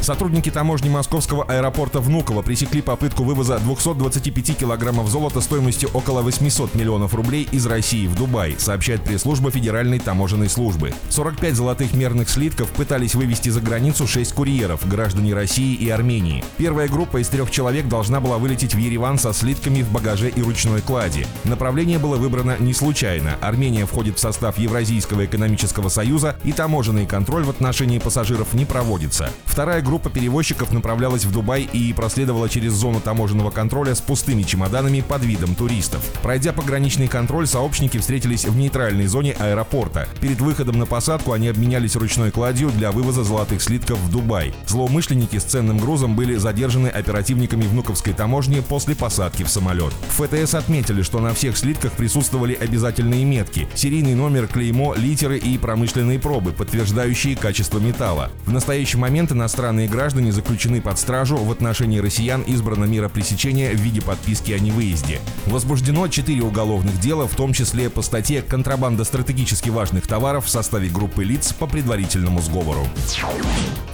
Сотрудники таможни московского аэропорта Внуково пресекли попытку вывоза 225 килограммов золота стоимостью около 800 миллионов рублей из России в Дубай, сообщает пресс-служба Федеральной таможенной службы. 45 золотых мерных слитков пытались вывести за границу 6 курьеров, граждане России и Армении. Первая группа из трех человек должна была вылететь в Ереван со слитками в багаже и ручной кладе. Направление было выбрано не случайно. Армения входит в состав Евразийского экономического союза и таможенный контроль в отношении пассажиров не проводится. Вторая группа перевозчиков направлялась в Дубай и проследовала через зону таможенного контроля с пустыми чемоданами под видом туристов. Пройдя пограничный контроль, сообщники встретились в нейтральной зоне аэропорта. Перед выходом на посадку они обменялись ручной кладью для вывоза золотых слитков в Дубай. Злоумышленники с ценным грузом были задержаны оперативниками внуковской таможни после посадки в самолет. В ФТС отметили, что на всех слитках присутствовали обязательные метки, серийный номер, клеймо, литеры и промышленные пробы, подтверждающие качество металла. В настоящий момент иностранные Иностранные граждане заключены под стражу. В отношении россиян избрано мера пресечения в виде подписки о невыезде. Возбуждено 4 уголовных дела, в том числе по статье «Контрабанда стратегически важных товаров» в составе группы лиц по предварительному сговору.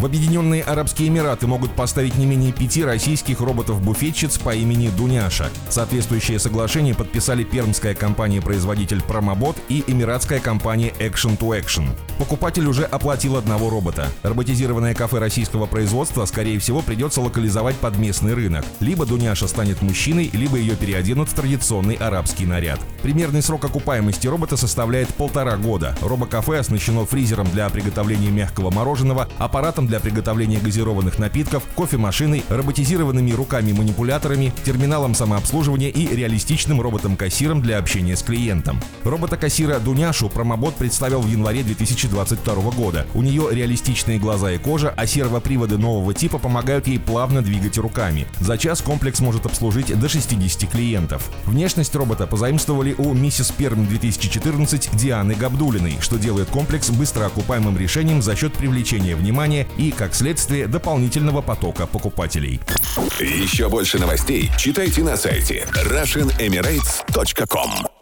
В Объединенные Арабские Эмираты могут поставить не менее пяти российских роботов-буфетчиц по имени Дуняша. Соответствующее соглашение подписали пермская компания-производитель Промобот и эмиратская компания Action to Action. Покупатель уже оплатил одного робота. Роботизированное кафе российского производства, скорее всего, придется локализовать под местный рынок. Либо Дуняша станет мужчиной, либо ее переоденут в традиционный арабский наряд. Примерный срок окупаемости робота составляет полтора года. Робокафе оснащено фризером для приготовления мягкого мороженого, аппаратом для приготовления газированных напитков, кофемашиной, роботизированными руками-манипуляторами, терминалом самообслуживания и реалистичным роботом-кассиром для общения с клиентом. Робота-кассира Дуняшу промобот представил в январе 2022 года. У нее реалистичные глаза и кожа, а сервопривод Приводы нового типа помогают ей плавно двигать руками. За час комплекс может обслужить до 60 клиентов. Внешность робота позаимствовали у миссис Перм 2014 Дианы Габдулиной, что делает комплекс быстро окупаемым решением за счет привлечения внимания и, как следствие, дополнительного потока покупателей. Еще больше новостей читайте на сайте RussianEmirates.com